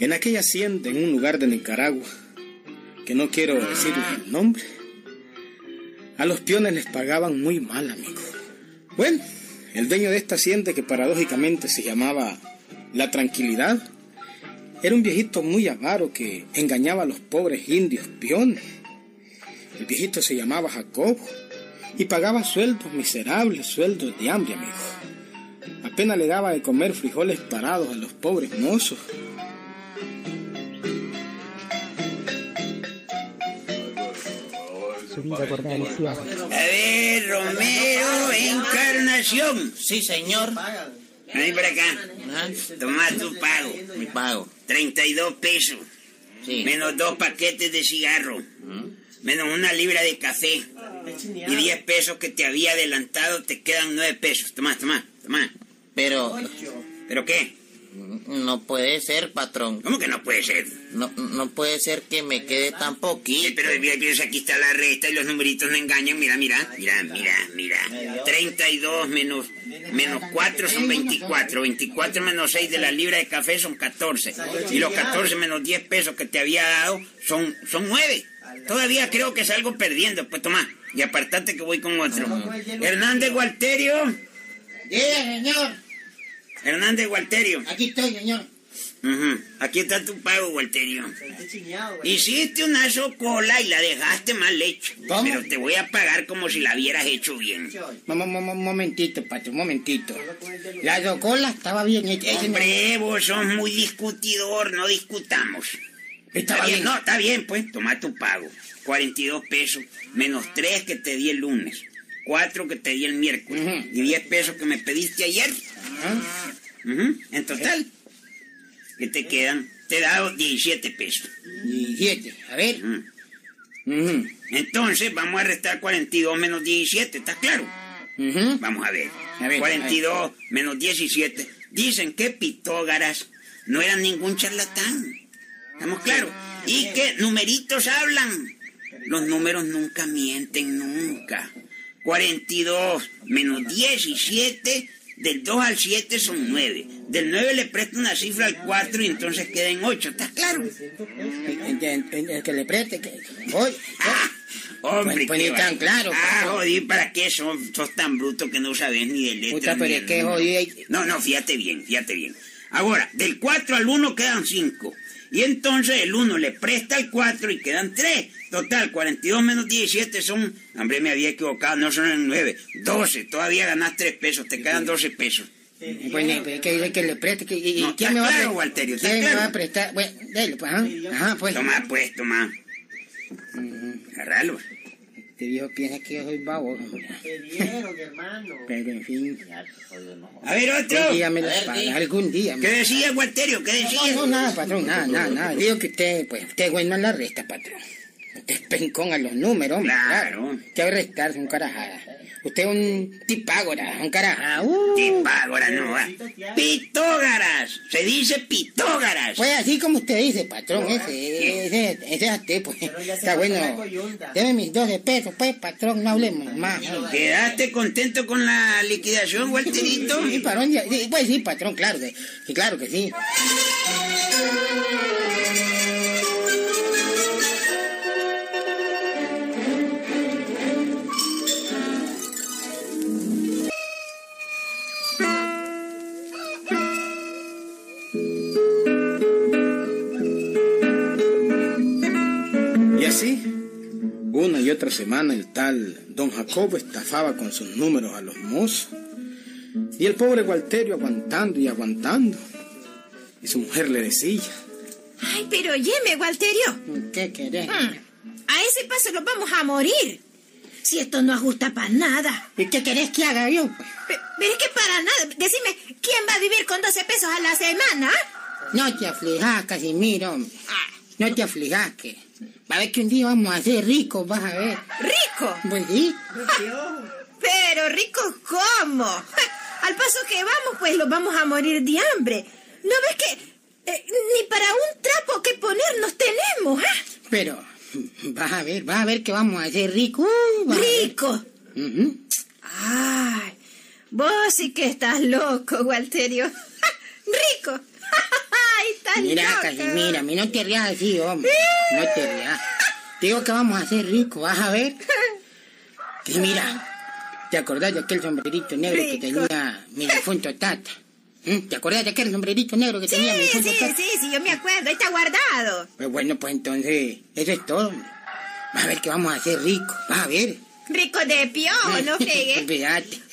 En aquella hacienda, en un lugar de Nicaragua, que no quiero decirles el nombre, a los peones les pagaban muy mal, amigo. Bueno, el dueño de esta hacienda, que paradójicamente se llamaba La Tranquilidad, era un viejito muy avaro que engañaba a los pobres indios peones. El viejito se llamaba Jacobo y pagaba sueldos miserables, sueldos de hambre, amigo. Apenas le daba de comer frijoles parados a los pobres mozos. A ver, Romero, Encarnación. Sí, señor. Ven para acá. Ajá. Toma tu pago. Mi pago. 32 pesos. Sí. Menos dos paquetes de cigarro. Menos una libra de café. Y 10 pesos que te había adelantado, te quedan 9 pesos. Toma, toma, toma. Pero ¿Pero qué? no puede ser, patrón. ¿Cómo que no puede ser? No, no puede ser que me quede tan Sí, poquito. pero mira, aquí está la resta y los numeritos no engañan. Mira, mira, mira, mira, mira. 32 menos, menos 4 son 24. 24 menos 6 de la libra de café son 14. Y los 14 menos 10 pesos que te había dado son, son 9. Todavía creo que salgo perdiendo. Pues toma, y apartate que voy con otro. Hernández Gualterio. Diga, señor. Hernández Gualterio. Aquí estoy, señor. Ujú, Aquí está tu pago, Gualterio. Hiciste una socola y la dejaste mal hecha. ¿Cómo? Pero te voy a pagar como si la hubieras hecho bien. Un momentito, patrón, un momentito. La docola estaba bien hecha. Hombre, vos sos muy discutidor, no discutamos. Está bien, no, está bien, pues, toma tu pago. 42 pesos, menos 3 que te di el lunes, 4 que te di el miércoles, Ujú. y 10 pesos que me pediste ayer. Ah, Ujú, En total, que te quedan, te he dado 17 pesos. 17. A ver. Entonces, vamos a restar 42 menos 17, ¿está claro? Vamos a ver. A ver, 42 menos 17. Dicen que Pitógaras no era ningún charlatán. ¿Estamos claros? Y que numeritos hablan. Los números nunca mienten, nunca. 42 menos 17, del 2 al 7 son 9. Del 9 le presto una cifra al 4 y entonces queda en 8. ¿Estás claro? El, el- el- el que le preste, que. Voy. Ah, hombre, Pues- pues ni tan claro, Ah, pues. jodí, ¿para qué sos, sos tan bruto que no sabes ni de letras? Puta, pero es que jodí. No, no, fíjate bien, fíjate bien. Ahora, del 4 al 1 quedan 5. Y entonces el 1 le presta al 4 y quedan 3. Total, 42 menos 17 son... Hombre, me había equivocado, no son el 9. 12, todavía ganás 3 pesos, te quedan 12 pesos. Ni- pues, que, el que le preste. Que, y, No, ¿Quién me va a claro, prestar? Walterio, está ¿Quién me va a prestar? Bueno, dele, pues, ajá. Ajá, pues. Toma, pues, toma. Agarralo. Este viejo piensa que yo soy babo. hombre. Pero en fin. A ver, Algún otro. día me A lo ver, paga, algún día. ¿Qué decía, Gualterio? ¿Qué No, decía? no, nada, patrón, nada, nada, nada. Digo que usted, pues, usted es bueno en la resta, patrón. Usted es pencón a los números, hombre. Claro. Va a restarse un carajada. Usted es un tipágora, un carajada. Uh. Tipágora, no va. Pitógaras. Se dice pitógaras. Pues así como usted dice, patrón, ese, ese, ese es usted, pues. Está bueno. Deme mis 12 pesos, pues, patrón, no hablemos más. ¿Quedaste contento con la liquidación, Walterito? Sí, patrón, ya- sí, pues sí, patrón, claro que, sí, claro que sí. Y otra semana el tal don Jacobo estafaba con sus números a los mozos. Y el pobre Gualterio aguantando y aguantando. Y su mujer le decía, Ay, pero óyeme, Walterio. ¿qué querés? Mm, A ese paso nos vamos a morir. Si esto no ajusta para nada. ¿Y qué querés que haga yo? Pe- Pero es que para nada. Decime, ¿quién va a vivir con 12 pesos a la semana? No te aflijas, Casimiro. Ah, No te aflijas, que va a ver que un día vamos a ser ricos, vas a ver. rico. Pues sí. Pero rico, ¿cómo? Al paso que vamos, pues los vamos a morir de hambre. ¿No ves que eh, ni para un trapo que ponernos tenemos? ah? Pero, Vas a ver, vas a ver que vamos a hacer rico. Uh, vas a ver. ¡Rico! Ujú. Ay, vos sí que estás loco, Walterio. ¡Rico! ¡Ay, estás Mira, loco! Casimira, mí no te rías así, hombre. No te rías. Te digo que vamos a hacer rico, vas a ver. Casimira, ¿te acordás de aquel sombrerito negro que tenía mi difunto tata? ¿Mm? ¿Te acordás de aquel sombrerito negro que Sí, tenía mi sí, difunto tata? sí, sí, yo me acuerdo, ahí está guardado. Pues bueno, pues entonces, eso es todo. hombre. Vas a ver que vamos a hacer rico, vas a ver. Rico de pio, no fregues.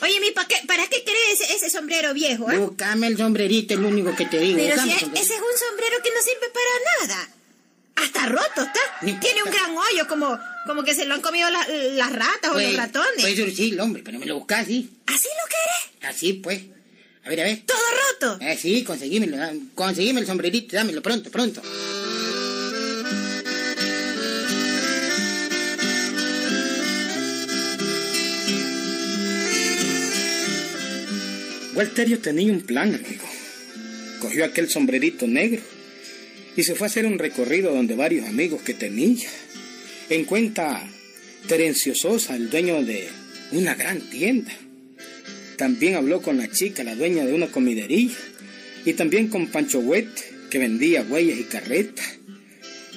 Oye, mi, ¿pa qué- ¿para qué querés ese, ese sombrero viejo, ah? Búscame el sombrerito, es lo único que te digo. Pero si es- ese es un sombrero que no sirve para nada. Hasta roto está. Tiene un gran hoyo, como, como que se lo han comido la- las ratas o Pues, los ratones. Puede surgir, hombre, pero me lo buscas así. ¿Así lo querés? Así, pues. A ver, a ver. Todo roto. Eh, sí, da- Conseguime el sombrerito, dámelo pronto, pronto. Walterio tenía un plan, amigo. Cogió aquel sombrerito negro y se fue a hacer un recorrido donde varios amigos que tenía. En cuenta Terencio Sosa, el dueño de una gran tienda. También habló con la chica, la dueña de una comidería. Y también con Pancho Huete, que vendía huellas y carretas.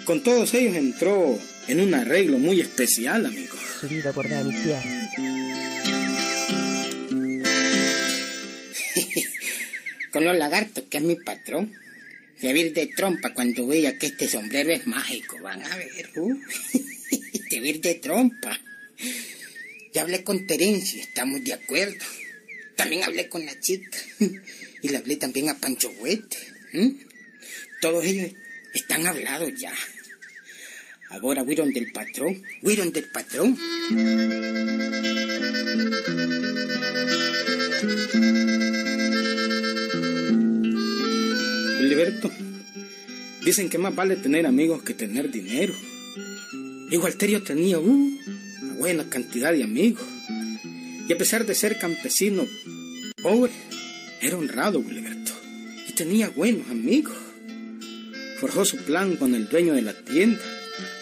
Con todos ellos entró en un arreglo muy especial, amigo. Dani Sierra. Con los lagartos, que es mi patrón. Servir de trompa cuando vea que este sombrero es mágico. Van a ver, uh. Servir de trompa. Ya hablé con Terencia, estamos de acuerdo. También hablé con la chica. Y le hablé también a Pancho Huete. Todos ellos están hablados ya. Ahora huyeron del patrón. Huyeron del patrón. Liberto, dicen que más vale tener amigos que tener dinero. Y Walterio tenía uh, una buena cantidad de amigos. Y a pesar de ser campesino pobre, era honrado Gilberto. Y tenía buenos amigos. Forjó su plan con el dueño de la tienda,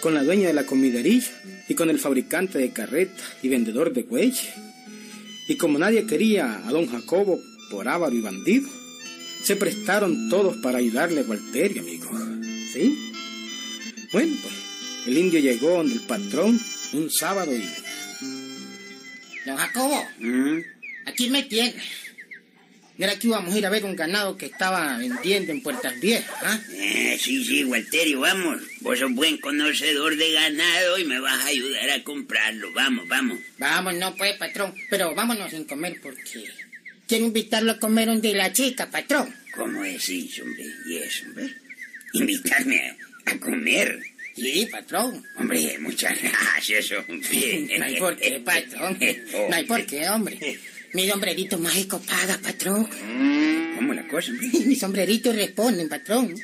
con la dueña de la comidería y con el fabricante de carretas y vendedor de güeyes. Y como nadie quería a don Jacobo por avaro y bandido, se prestaron todos para ayudarle a Walterio, amigo. ¿Sí? Bueno, pues el indio llegó donde el patrón un sábado y... Don Jacobo, ¿Mm? aquí me tiene. Mira que íbamos a ir a ver un ganado que estaba vendiendo en Puertas Viejas, ¿ah? Eh, sí, sí, Walterio, vamos. Vos sos buen conocedor de ganado y me vas a ayudar a comprarlo. Vamos, vamos. Vamos, no pues, patrón, pero vámonos sin comer porque quiero invitarlo a comer donde la chica, patrón. ¿Cómo decís, hombre? ¿Y eso, hombre? Invitarme a, a comer. Sí, patrón. Hombre, muchas gracias, hombre. No hay por qué, patrón. No hay por qué, hombre. Mi sombrerito mágico paga, patrón. ¿Cómo la cosa, hombre? Mi sombrerito responde, patrón.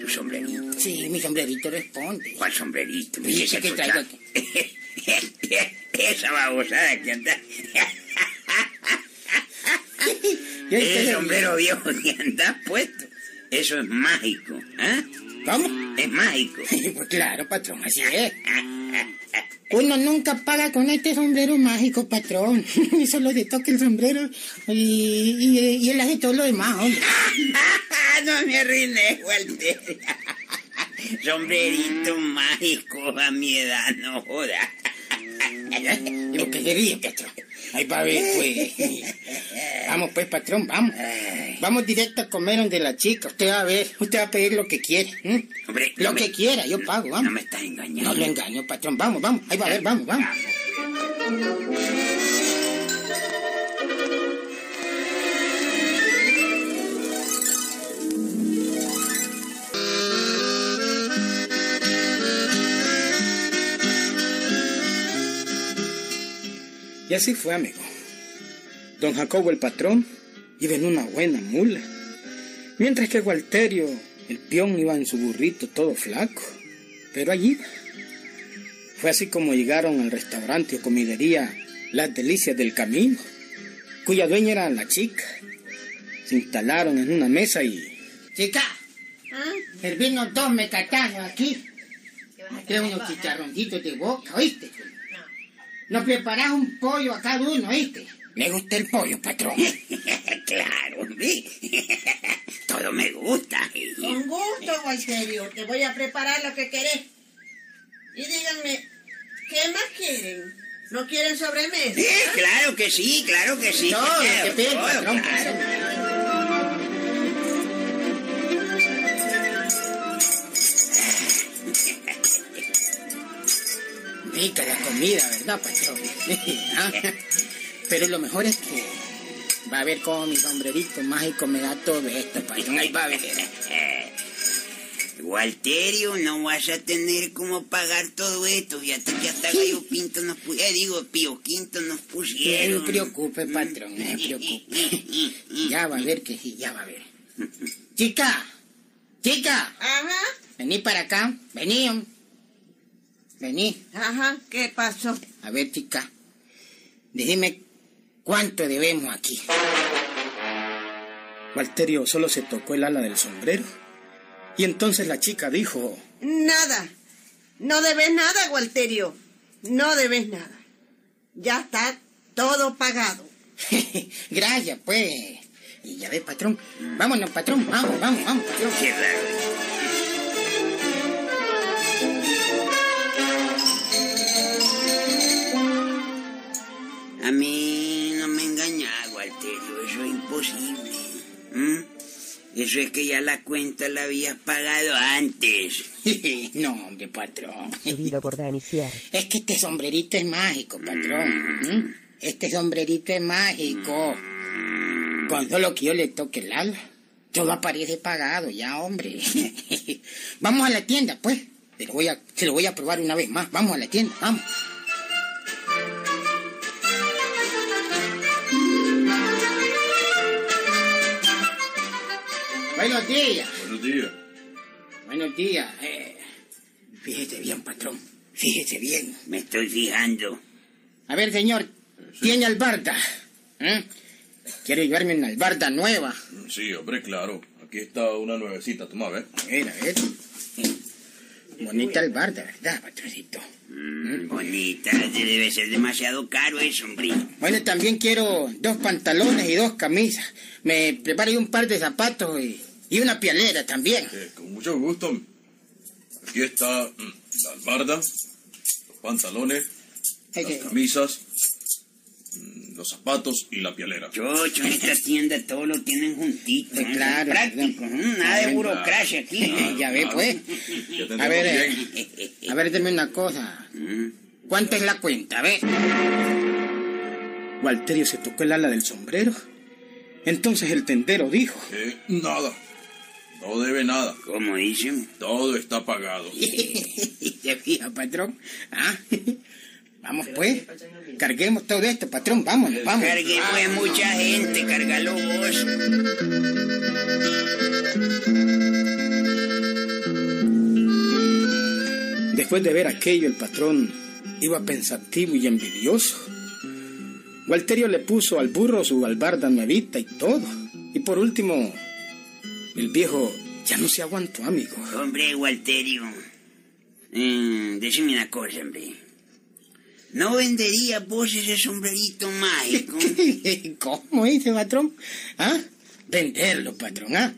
Tu sombrerito. Sí, mi sombrerito responde. ¿Cuál sombrerito? Sí, ¿Qué es que traigo cha- Esa babosada que anda. Está- sombrero viejo que anda puesto. Eso es mágico. ¿ah? ¿Cómo? Es mágico. Pues claro, patrón, así es. Uno nunca paga con este sombrero mágico, patrón. Y solo le toca el sombrero y, y, y él hace todo lo demás, hombre. no me arruiné, Walter. Sombrerito mágico a mi edad, no joda. Lo que se ríe, patrón. Ahí va a ver, pues. Vamos, pues, patrón, vamos. Vamos directo a comer donde la chica. Usted va a ver, usted va a pedir lo que quiere. ¿m? Hombre, Lo no que me- quiera, yo pago, No vamos. me estás No engañando. lo engaño, patrón. Vamos, vamos. Ahí va a ver, vamos, vamos. Y así fue, amigo. Don Jacobo el patrón iba en una buena mula, mientras que Walterio, el peón, iba en su burrito todo flaco, pero allí. Fue así como llegaron al restaurante o comidería Las Delicias del Camino, cuya dueña era la chica. Se instalaron en una mesa y... Chica, ¿Ah? servirnos dos mecatazos aquí. Trae unos chicharroncitos de boca, ¿oíste? Nos preparás un pollo a cada uno, ¿oíste? ¿Le gusta el pollo, patrón? claro. Todo me gusta. Con gusto, Guayserio. Te voy a preparar lo que querés. Y díganme, ¿qué más quieren? ¿No quieren sobremesa? Sí, claro que sí, claro que sí. Todo que Todo, patrón, claro. Rica la comida, ¿verdad, patrón? Ah, Pero lo mejor es que va a ver cómo mi sombrerito mágico me da todo esto, patrón. Ahí va a ver. Walterio, no vas a tener cómo pagar todo esto. Fíjate que hasta Gallo Pinto nos pusieron. Eh, digo, Pío Quinto nos No pusieron. me preocupe, patrón, no me preocupe. Ya va a ver que sí, ya va a ver. Chica, chica, Ajá, vení para acá, vení. Vení. ajá, ¿qué pasó? A ver, chica, decime cuánto debemos aquí. Walterio solo se tocó el ala del sombrero. Y entonces la chica dijo, Nada. No debes nada, Walterio. No debes nada. Ya está todo pagado. Gracias, pues. Y ya ves, patrón. Vámonos, patrón. Vamos, vamos, vamos, patrón. Qué raro. A mí no me engaña, Walterio, eso es imposible. Eso es que ya la cuenta la habías pagado antes. no, hombre, patrón. Por. Es que este sombrerito es mágico, patrón. ¿Mm? Este sombrerito es mágico. Con solo que yo le toque el ala, todo aparece pagado ya, hombre. vamos a la tienda, pues. Se lo, voy a, se lo voy a probar una vez más. Vamos a la tienda, vamos. Buenos días. Buenos días. Buenos días. Eh, fíjese bien, patrón. Fíjese bien. Me estoy fijando. A ver, señor, ¿tiene albarda? ¿Eh? Quiero llevarme una albarda nueva. Sí, hombre, claro. Aquí está una nuevecita, toma, a ver. A ver, a ver. Bonita albarda, ¿verdad, patroncito? Mm, bonita, debe ser demasiado caro eso, hombre. Bueno, también quiero dos pantalones y dos camisas. Me prepare un par de zapatos y, y una pialera también. Eh, con mucho gusto. Aquí está mm, la albarda, los pantalones, las camisas, mm, los zapatos y la pialera. Chocho, en esta tienda todo lo tienen juntito. Claro, Práctico, nada de burocracia aquí. ¿eh? ya ve, pues. Ya A ver, eh, a ver, deme una cosa. ¿Cuánto es la cuenta? A ver. Walterio se tocó el ala del sombrero. Entonces el tendero dijo, Eh, nada. No debe nada. ¿Cómo dicen? Todo está pagado. ¿Se fija, patrón? ¿Ah? Vamos, pues. Carguemos todo esto, patrón. Vámonos, vamos. Cargue pues mucha gente, cargalo vos. Después de ver aquello, el patrón iba pensativo y envidioso. Walterio le puso al burro su albarda nuevita y todo. Y por último, el viejo ya no se aguantó, amigo. Hombre, Walterio. Mm, decime una cosa, hombre. ¿No vendería vos ese sombrerito mágico? ¿Cómo dice, patrón? ¿Ah? Venderlo, patrón, ¿ah?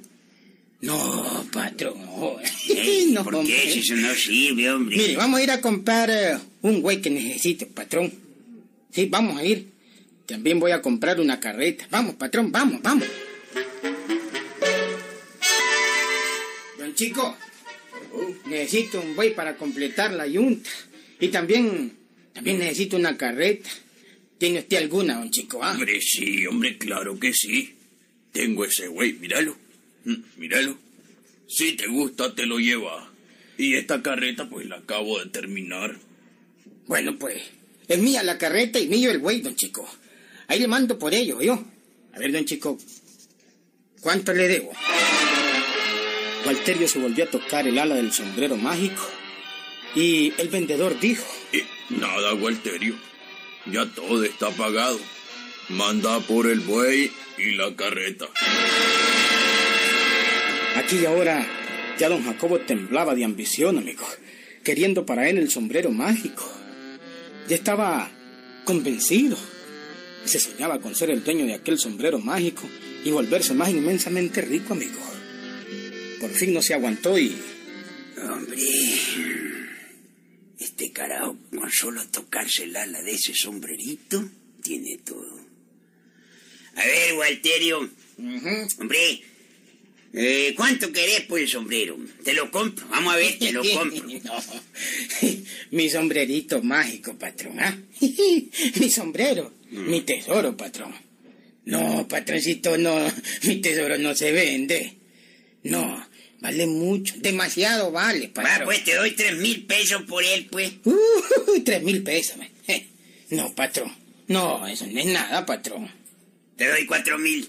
No, patrón. no. Ey, no, ¿Por hombre. qué? Eso no sirve, hombre. Mire, vamos a ir a comprar eh, un güey que necesite, patrón. Sí, vamos a ir. También voy a comprar una carreta. Vamos, patrón, vamos, vamos. Chico, necesito un buey para completar la yunta. Y también, también necesito una carreta. ¿Tiene usted alguna, don Chico? ah? Hombre, sí, hombre, claro que sí. Tengo ese güey, míralo. Mm, Míralo. Si te gusta, te lo lleva. Y esta carreta, pues la acabo de terminar. Bueno, pues, es mía la carreta y mío el güey, don Chico. Ahí le mando por ello, yo. A ver, don Chico, ¿cuánto le debo? Walterio se volvió a tocar el ala del sombrero mágico. Y el vendedor dijo, Eh, nada, Walterio. Ya todo está pagado. Manda por el buey y la carreta. Aquí y ahora ya don Jacobo temblaba de ambición, amigo. queriendo para él el sombrero mágico. Ya estaba convencido. Se soñaba con ser el dueño de aquel sombrero mágico y volverse más inmensamente rico, amigo. Por fin no se aguantó y... Hombre, este carajo con solo tocarse el ala de ese sombrerito tiene todo. A ver, Walterio, hombre, eh, ¿cuánto querés por el sombrero? Te lo compro, vamos a ver, te lo compro. No, mi sombrerito mágico, patrón. ¿ah? mi sombrero, mi tesoro, patrón. No, patroncito, no, mi tesoro no se vende. No, vale mucho, demasiado vale, Va, patrón. pues te doy tres mil pesos por él, pues. Uy, tres mil pesos. Eh, No, patrón. No, eso no es nada, patrón. Te doy cuatro mil.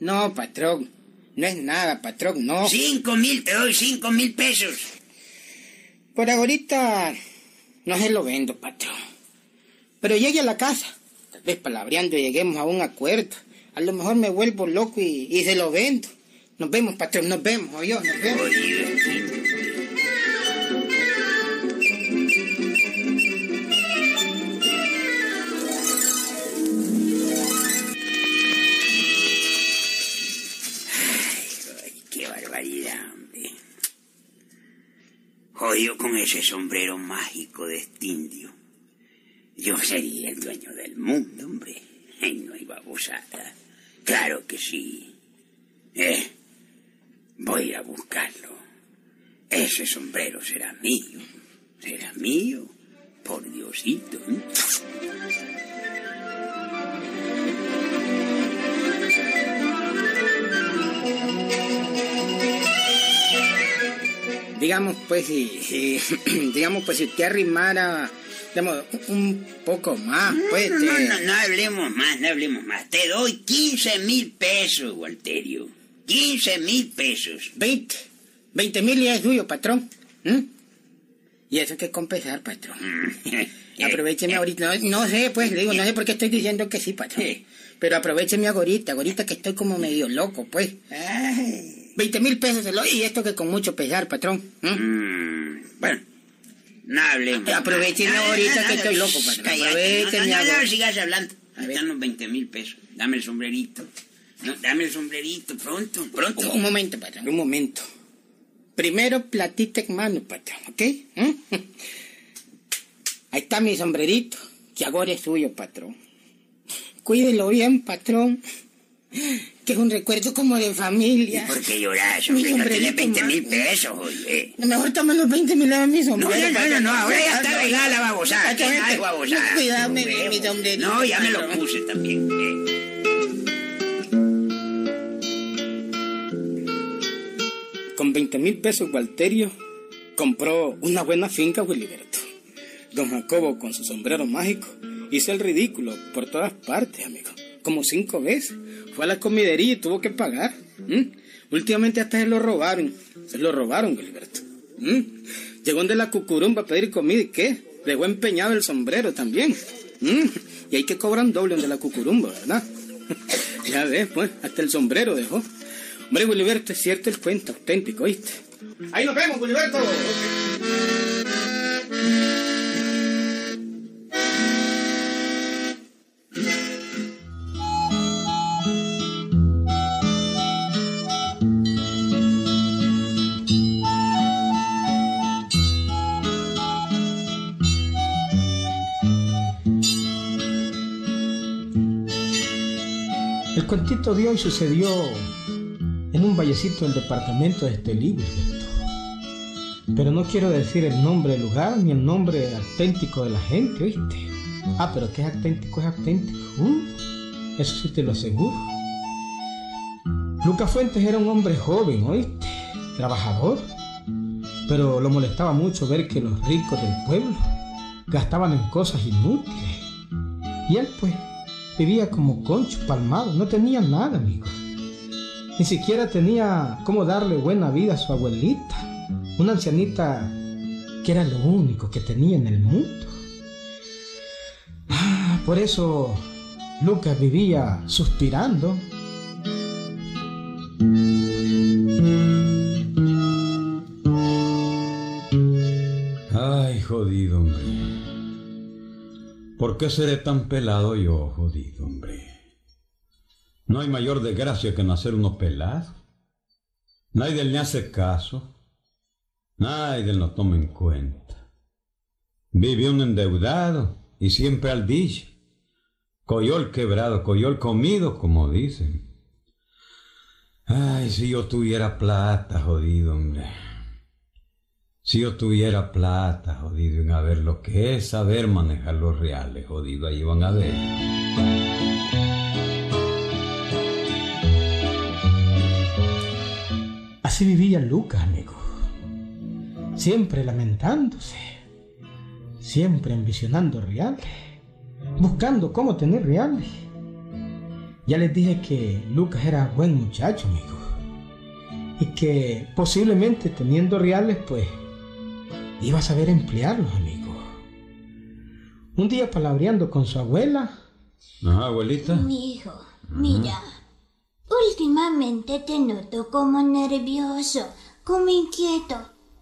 No, patrón. No es nada, patrón, no. Cinco mil, te doy cinco mil pesos. Por ahorita no se lo vendo, patrón. Pero llegue a la casa. Tal vez palabreando lleguemos a un acuerdo. A lo mejor me vuelvo loco y, y se lo vendo. Nos vemos, patrón, nos vemos, oye, nos vemos. Oye, Ay, qué barbaridad, hombre. Jodido con ese sombrero mágico de este indio. Yo sería el dueño del mundo, hombre. No hay babosada. Claro que sí. Eh, voy a buscarlo. Ese sombrero será mío. Será mío. Por Diosito. ¿eh? Digamos, pues, si, si- digamos, pues, si usted arrimara, digamos, un poco más, pues, No, no, eh, no, no hablemos más, no hablemos más. Te doy 15 mil pesos, Walterio. 15 mil pesos. 20. 20 mil y es suyo, patrón. ¿Mm? Y eso que compensar, patrón. Aprovecheme ahorita. No, no sé, pues, le digo, no sé por qué estoy diciendo que sí, patrón. Pero aprovecheme ahorita, ahorita que estoy como medio loco, pues. 20 mil pesos se lo y esto que con mucho pesar, patrón. ¿Mm? Mm, bueno, no hablemos. Aprovecheme ahorita no, no, que estoy loco, patrón. Aprovecheme No, no, sigas hablando. Están los 20 mil pesos. Dame el sombrerito. No, dame el sombrerito, pronto, pronto. Un momento, patrón, un momento. Primero platita en mano, patrón, ¿ok? ¿Mm? Ahí está mi sombrerito, que ahora es suyo, patrón. Cuídelo bien, patrón. Que es un recuerdo como de familia. ¿Por qué lloras, Mi hombre? No tienes sombrerito 20 mil pesos, oye. Mejor toma los 20 mil a mi No, sombrero. no, no, patrón. no, ahora ya está No, arreglada la babosada. Bien mi sombrerito. No, ya me lo puse también. eh. 20 mil pesos, Walterio compró una buena finca, Wiliberto. Don Jacobo, con su sombrero mágico, hizo el ridículo por todas partes, amigo. Como cinco veces. Fue a la comidería y tuvo que pagar. Últimamente hasta se lo robaron. Se lo robaron, Wiliberto. ¿m? Llegó de la cucurumba a pedir comida y ¿qué? Dejó empeñado el sombrero también. Y hay que cobran doble de la cucurumba, ¿verdad? ya ves, pues, hasta el sombrero dejó. Hombre, Wiliberto, es cierto el cuento, auténtico, ¿oíste? Ahí nos vemos, Wiliberto. El cuentito de hoy sucedió un vallecito del departamento de Estelí. Pero no quiero decir el nombre del lugar ni el nombre auténtico de la gente, ¿oíste? Ah, pero que es auténtico, es auténtico. Uh, eso sí te lo aseguro. Lucas Fuentes era un hombre joven, ¿oíste? Trabajador. Pero lo molestaba mucho ver que los ricos del pueblo gastaban en cosas inútiles. Y él, pues, vivía como concho palmado, no tenía nada, amigos. Ni siquiera tenía cómo darle buena vida a su abuelita, una ancianita que era lo único que tenía en el mundo. Ah, por eso Lucas vivía suspirando. jodido, hombre. ¿Por qué seré tan pelado yo, jodido, hombre? No hay mayor desgracia que nacer unos pelados. Nadie le hace caso. Nadie lo toma en cuenta. Vive un endeudado y siempre al dicho. Coyol quebrado, coyol comido, como dicen. Ay, si yo tuviera plata, jodido, hombre. Si yo tuviera plata, jodido, en a ver lo que es saber manejar los reales, jodido, ahí van a ver. Así vivía Lucas, amigo. Siempre lamentándose, siempre ambicionando reales, buscando cómo tener reales. Ya les dije que Lucas era buen muchacho, amigo. Y que posiblemente teniendo reales, pues, iba a saber emplearlos, amigo. Un día palabreando con su abuela. Ajá, abuelita. Mi hijo, mira. Últimamente te noto como nervioso, como inquieto.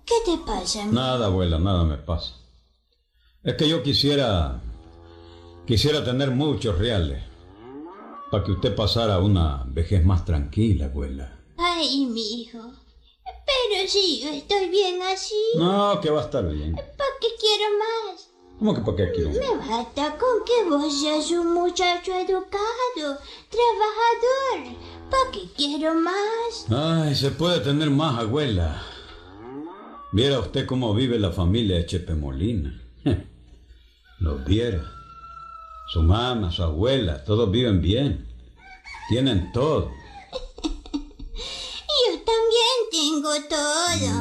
¿Qué te pasa? mi- Nada, abuela, nada me pasa. Es que yo quisiera. Quisiera tener muchos reales. Para que usted pasara una vejez más tranquila, abuela. Ay, mi hijo. Pero si yo estoy bien así, No, que va a estar bien. ¿para qué quiero más? ¿Cómo que para qué quiero? Me basta con que vos seas un muchacho educado, trabajador. ¿Para qué quiero más? Ay, se puede tener más, abuela. Viera usted cómo vive la familia de Chepe Molina. Los viera. Su mamá, su abuela, todos viven bien. Tienen todo. Yo también tengo todo,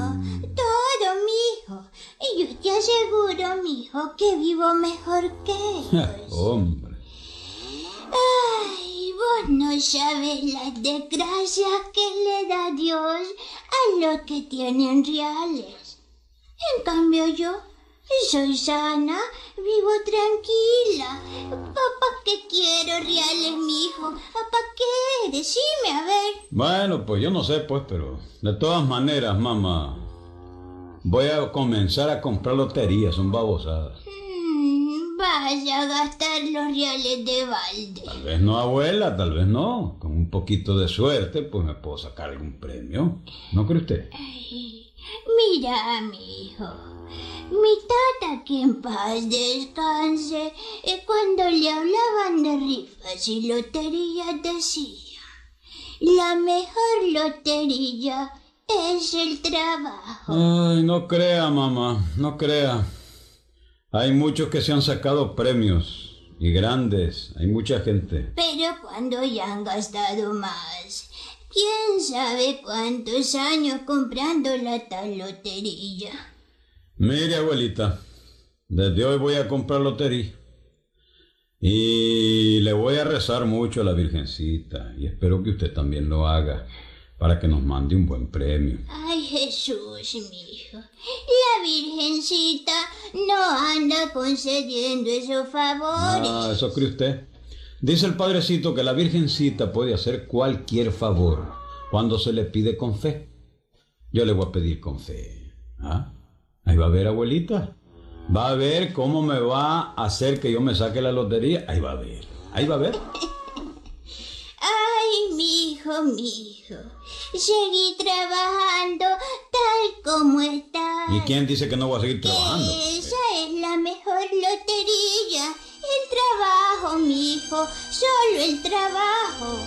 todo, mijo. Y yo te aseguro, mijo, que vivo mejor que ellos. Hombre. Ay, vos no sabes las desgracias que le da Dios a los que tienen reales. En cambio yo soy sana, vivo tranquila. ¿Para qué quiero reales, mijo? ¿Para qué? Decime, a ver. Bueno, pues yo no sé, pues, pero de todas maneras, mamá, voy a comenzar a comprar loterías, son babosadas. Vaya a gastar los reales de balde. Tal vez no, abuela, tal vez no. Con un poquito de suerte, pues me puedo sacar algún premio. ¿No cree usted? Ay, mira, mi hijo. Mi tata, que en paz descanse, eh, cuando le hablaban de rifas y loterías decía, la mejor lotería es el trabajo. Ay, no crea, mamá, no crea. Hay muchos que se han sacado premios y grandes. Hay mucha gente. Pero cuando ya han gastado más, quién sabe cuántos años comprando la tal lotería. Mire, abuelita, desde hoy voy a comprar lotería. Y le voy a rezar mucho a la Virgencita. Y espero que usted también lo haga para que nos mande un buen premio. Ay, Jesús, mi hijo. La Virgencita no anda concediendo esos favores. Ah, eso cree usted. Dice el padrecito que la Virgencita puede hacer cualquier favor cuando se le pide con fe. Yo le voy a pedir con fe. ¿Ah? Ahí va a ver, abuelita. Va a ver cómo me va a hacer que yo me saque la lotería. Ahí va a ver. Ahí va a ver. Hijo, mi hijo. Seguí trabajando tal como estás. ¿Y quién dice que no voy a seguir trabajando? Esa es la mejor lotería. El trabajo, mi hijo. Solo el trabajo.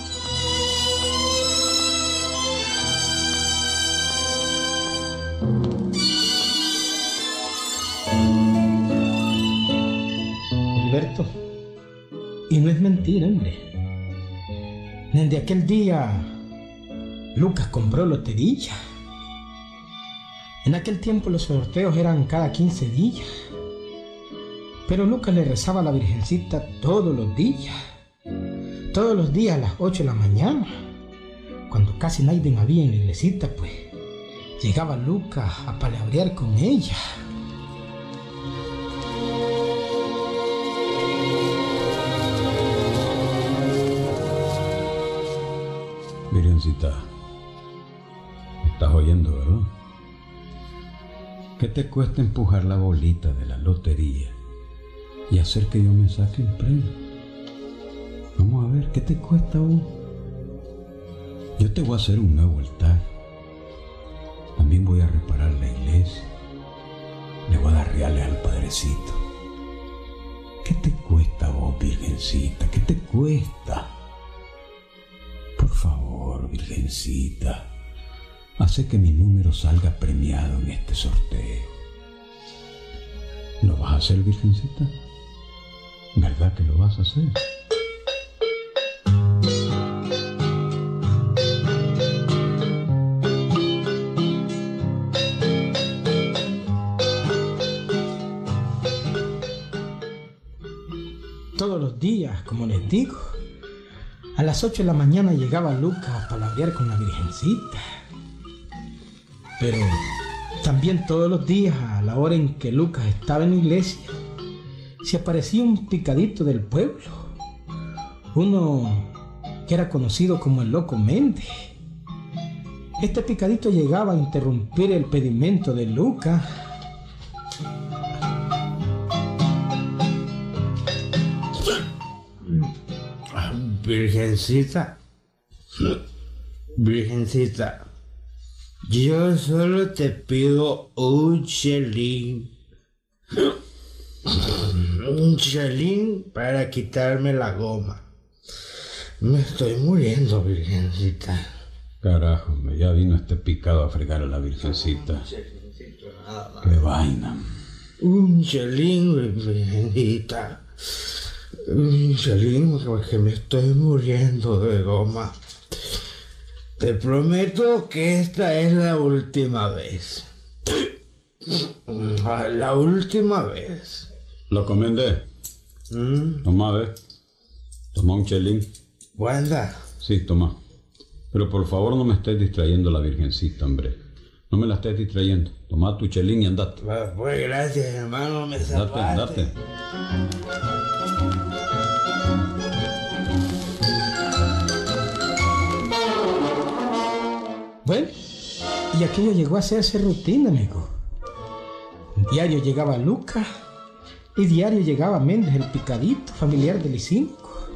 Alberto. Y no es mentira, hombre. Desde aquel día, Lucas compró lotería. En aquel tiempo los sorteos eran cada 15 días. Pero Lucas le rezaba a la Virgencita todos los días. Todos los días a las 8 de la mañana. Cuando casi nadie había en la iglesita, pues llegaba Lucas a palabrear con ella. Virgencita, me estás oyendo, ¿verdad? ¿Qué te cuesta empujar la bolita de la lotería y hacer que yo me saque un premio? Vamos a ver, ¿qué te cuesta vos? Yo te voy a hacer un nuevo altar. También voy a reparar la iglesia. Le voy a dar reales al padrecito. ¿Qué te cuesta vos, virgencita? ¿Qué te cuesta? Por favor, virgencita, hace que mi número salga premiado en este sorteo. ¿Lo vas a hacer, virgencita? ¿Verdad que lo vas a hacer? Todos los días, como les digo, a las 8 de la mañana llegaba Lucas a palabrear con la Virgencita. Pero también todos los días, a la hora en que Lucas estaba en la iglesia, se aparecía un picadito del pueblo. Uno que era conocido como el Loco Méndez. Este picadito llegaba a interrumpir el pedimento de Lucas Virgencita, Virgencita, yo solo te pido un chelín. Un chelín para quitarme la goma. Me estoy muriendo, Virgencita. Carajo, me ya vino este picado a fregar a la virgencita. Qué vaina. Un chelín, Virgencita. Un chelín, porque me estoy muriendo de goma. Te prometo que esta es la última vez. La última vez. Lo comendé. Toma, ve. Toma un chelín. ¿Guarda? Sí, toma. Pero por favor no me estés distrayendo la virgencita, hombre. No me la estés distrayendo. Toma tu chelín y andate. Pues gracias, hermano, me Andate, zapaste. andate. Y aquello llegó a hacerse rutina, amigo. Diario llegaba Lucas y diario llegaba Méndez, el picadito familiar del Icínico.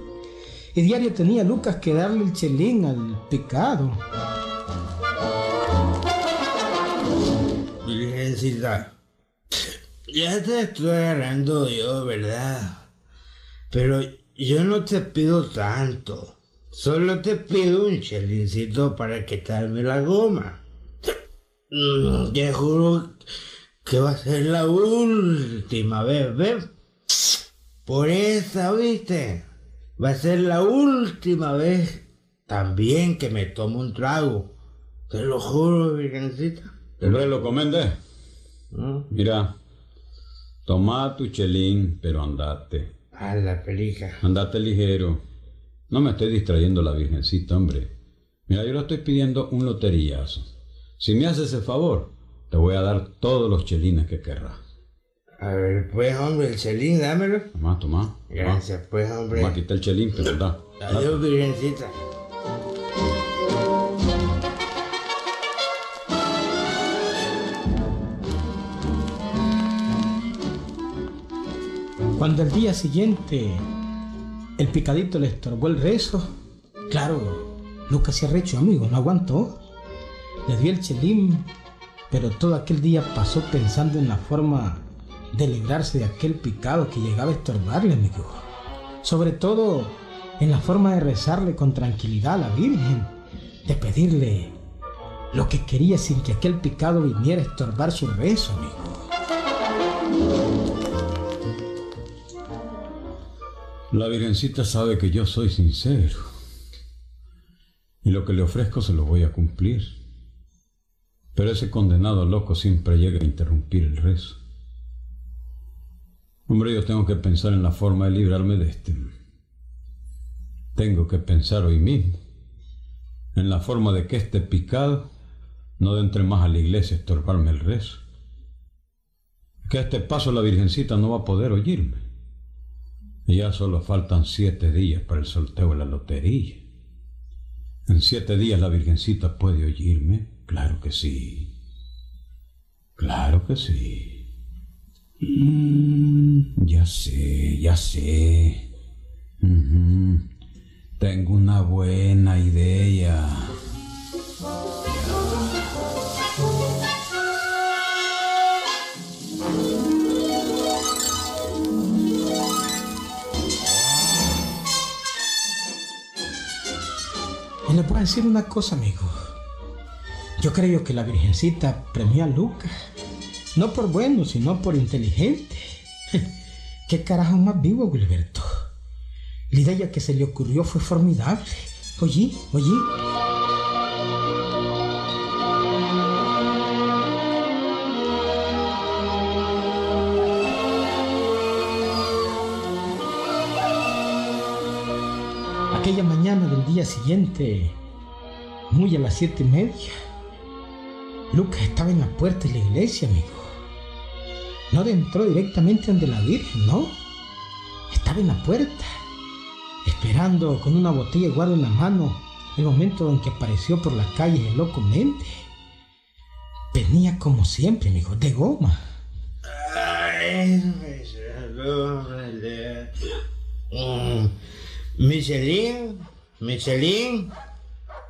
Y diario tenía Lucas que darle el chelín al picado. Virgencita, ya te estoy agarrando yo, ¿verdad? Pero yo no te pido tanto. Solo te pido un chelincito para quitarme la goma. Mm, Te juro que va a ser la última vez, ¿ves? Por esa, ¿viste? Va a ser la última vez también que me tomo un trago. Te lo juro, virgencita. Hombre, lo comendé. Mira, toma tu chelín, pero andate. A la pelija. Andate ligero. No me estés distrayendo la virgencita, hombre. Mira, yo le estoy pidiendo un loterillazo. Si me haces el favor, te voy a dar todos los chelines que querrás. A ver, pues, hombre, el chelín, dámelo. Toma, toma. Gracias, pues, hombre. Toma, quita el chelín, pero da. Adiós, virgencita. Cuando al día siguiente el picadito le estorbó el rezo, claro, Lucas se arrechó, amigo, no aguantó. Le dio el chelín, pero todo aquel día pasó pensando en la forma de librarse de aquel picado que llegaba a estorbarle, amigo. Sobre todo en la forma de rezarle con tranquilidad a la Virgen, de pedirle lo que quería sin que aquel picado viniera a estorbar su rezo, amigo. La virgencita sabe que yo soy sincero. Y lo que le ofrezco se lo voy a cumplir. Pero ese condenado loco siempre llega a interrumpir el rezo. Hombre, yo tengo que pensar en la forma de librarme de este. Tengo que pensar hoy mismo en la forma de que este picado no entre más a la iglesia a estorbarme el rezo. Que a este paso la virgencita no va a poder oírme. Ya solo faltan siete días para el sorteo de la lotería. En siete días la Virgencita puede oírme, claro que sí. Claro que sí. Mm, ya sé, ya sé. Tengo una buena idea. A decir una cosa, amigo. Yo creo que la Virgencita premió a Lucas. No por bueno, sino por inteligente. ¿Qué carajo más vivo, Wilberto? La idea que se le ocurrió fue formidable. Oye, oye. Aquella mañana del día siguiente, muy a las siete y media, Lucas estaba en la puerta de la iglesia, amigo. No entró directamente donde la Virgen, no. Estaba en la puerta, esperando con una botella de guardo en la mano el momento en que apareció por las calles el loco Mente. Venía como siempre, amigo, de goma. Mm, Michelin, Michelin,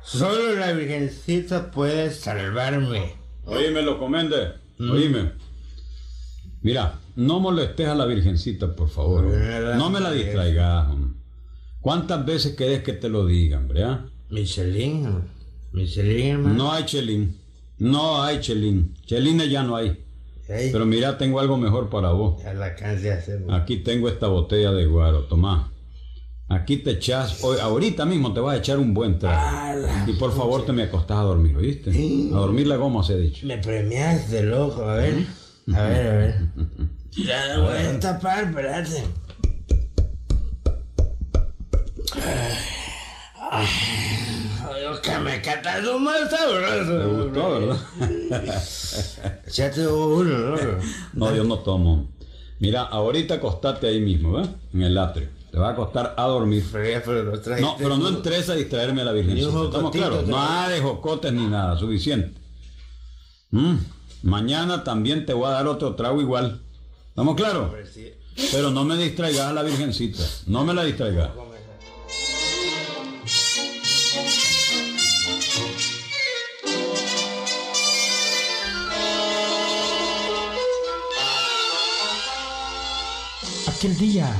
solo la Virgencita puede salvarme. Oíme, lo comende. Oíme. Mira, no molestes a la Virgencita, por favor. No me la distraigas. hombre. ¿Cuántas veces querés que te lo diga, hombre? ah? Michelin, Michelin, hermano. No hay chelín. No hay chelín. Chelines ya no hay. Pero mira, tengo algo mejor para vos. la. Aquí tengo esta botella de guaro, tomá. Aquí te echas, hoy, ahorita mismo te vas a echar un buen trago. Y por favor te me acostás a dormir, ¿oíste? A dormir la goma se ha dicho. Me premiaste, loco, a ver. A ver, a ver. Ya la voy a tapar, espérate. Ay, Dios, que me catas un mal Te sabroso. gustó, ¿verdad? Échate uno, loco. No, yo no tomo. Mira, ahorita acostate ahí mismo, ¿ves? En el atrio. Va a acostar a dormir. Pero, pero no pero no entres a distraerme a la un ¿Estamos claros? Nada de jocotes ni nada, suficiente. Mm, Mañana también te voy a dar otro trago igual. ¿Estamos claros? Pero no me distraigas a la Virgencita. No me la distraigas. Aquel día,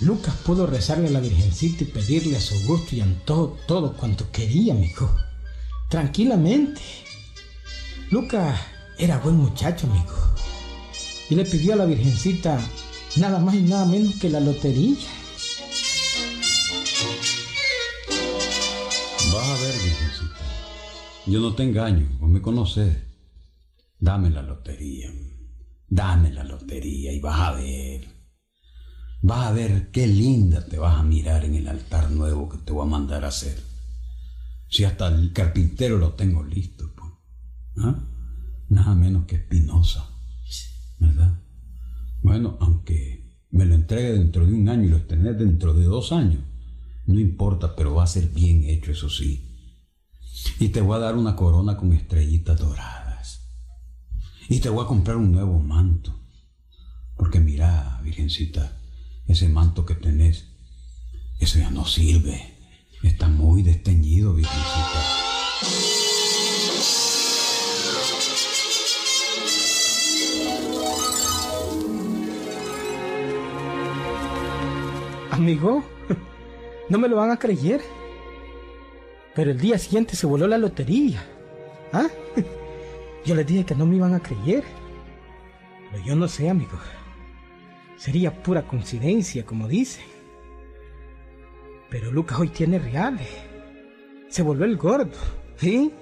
Lucas pudo rezarle a la Virgencita y pedirle a su gusto y antojo todo cuanto quería, amigo. Tranquilamente. Lucas era buen muchacho, amigo. Y le pidió a la Virgencita nada más y nada menos que la lotería. Vas a ver, Virgencita. Yo no te engaño, vos me conoces. Dame la lotería. Dame la lotería y vas a ver. Vas a ver qué linda te vas a mirar en el altar nuevo que te voy a mandar a hacer. Si hasta el carpintero lo tengo listo. pues. ¿Ah? Nada menos que Espinosa. ¿Verdad? Bueno, aunque me lo entregue dentro de un año y lo estrené dentro de dos años. No importa, pero va a ser bien hecho, eso sí. Y te voy a dar una corona con estrellitas doradas. Y te voy a comprar un nuevo manto. Porque mira, Virgencita, ese manto que tenés, eso ya no sirve. Está muy desteñido, Virgencita. Amigo, no me lo van a creer. Pero el día siguiente se voló la lotería. ¿Ah? Yo les dije que no me iban a creer. Pero yo no sé, amigo. Sería pura coincidencia, como dicen. Pero Lucas hoy tiene reales. Se volvió el gordo. ¿Sí?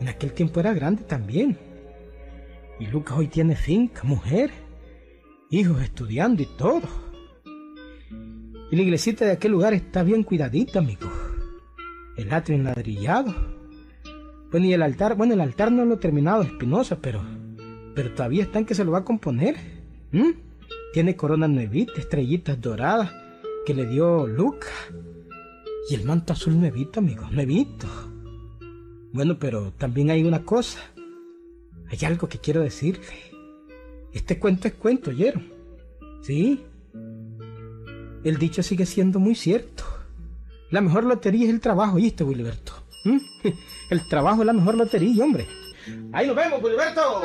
En aquel tiempo era grande también. Y Lucas hoy tiene finca, mujer, hijos estudiando y todo. Y la iglesita de aquel lugar está bien cuidadita, amigo. El atrio enladrillado. Bueno, y el altar, bueno, el altar no lo he terminado, Espinosa, pero, pero todavía está en que se lo va a componer. ¿m? Tiene corona nuevita, estrellitas doradas que le dio Luca. Y el manto azul nuevito, amigo, nuevito. Bueno, pero también hay una cosa. hay algo que quiero decirle. Este cuento es cuento, ¿oyeron? ¿Sí? El dicho sigue siendo muy cierto. La mejor lotería es el trabajo, ¿oíste, Wilberto? ¿Mm? El trabajo es la mejor lotería, hombre. Ahí nos vemos, Wilberto.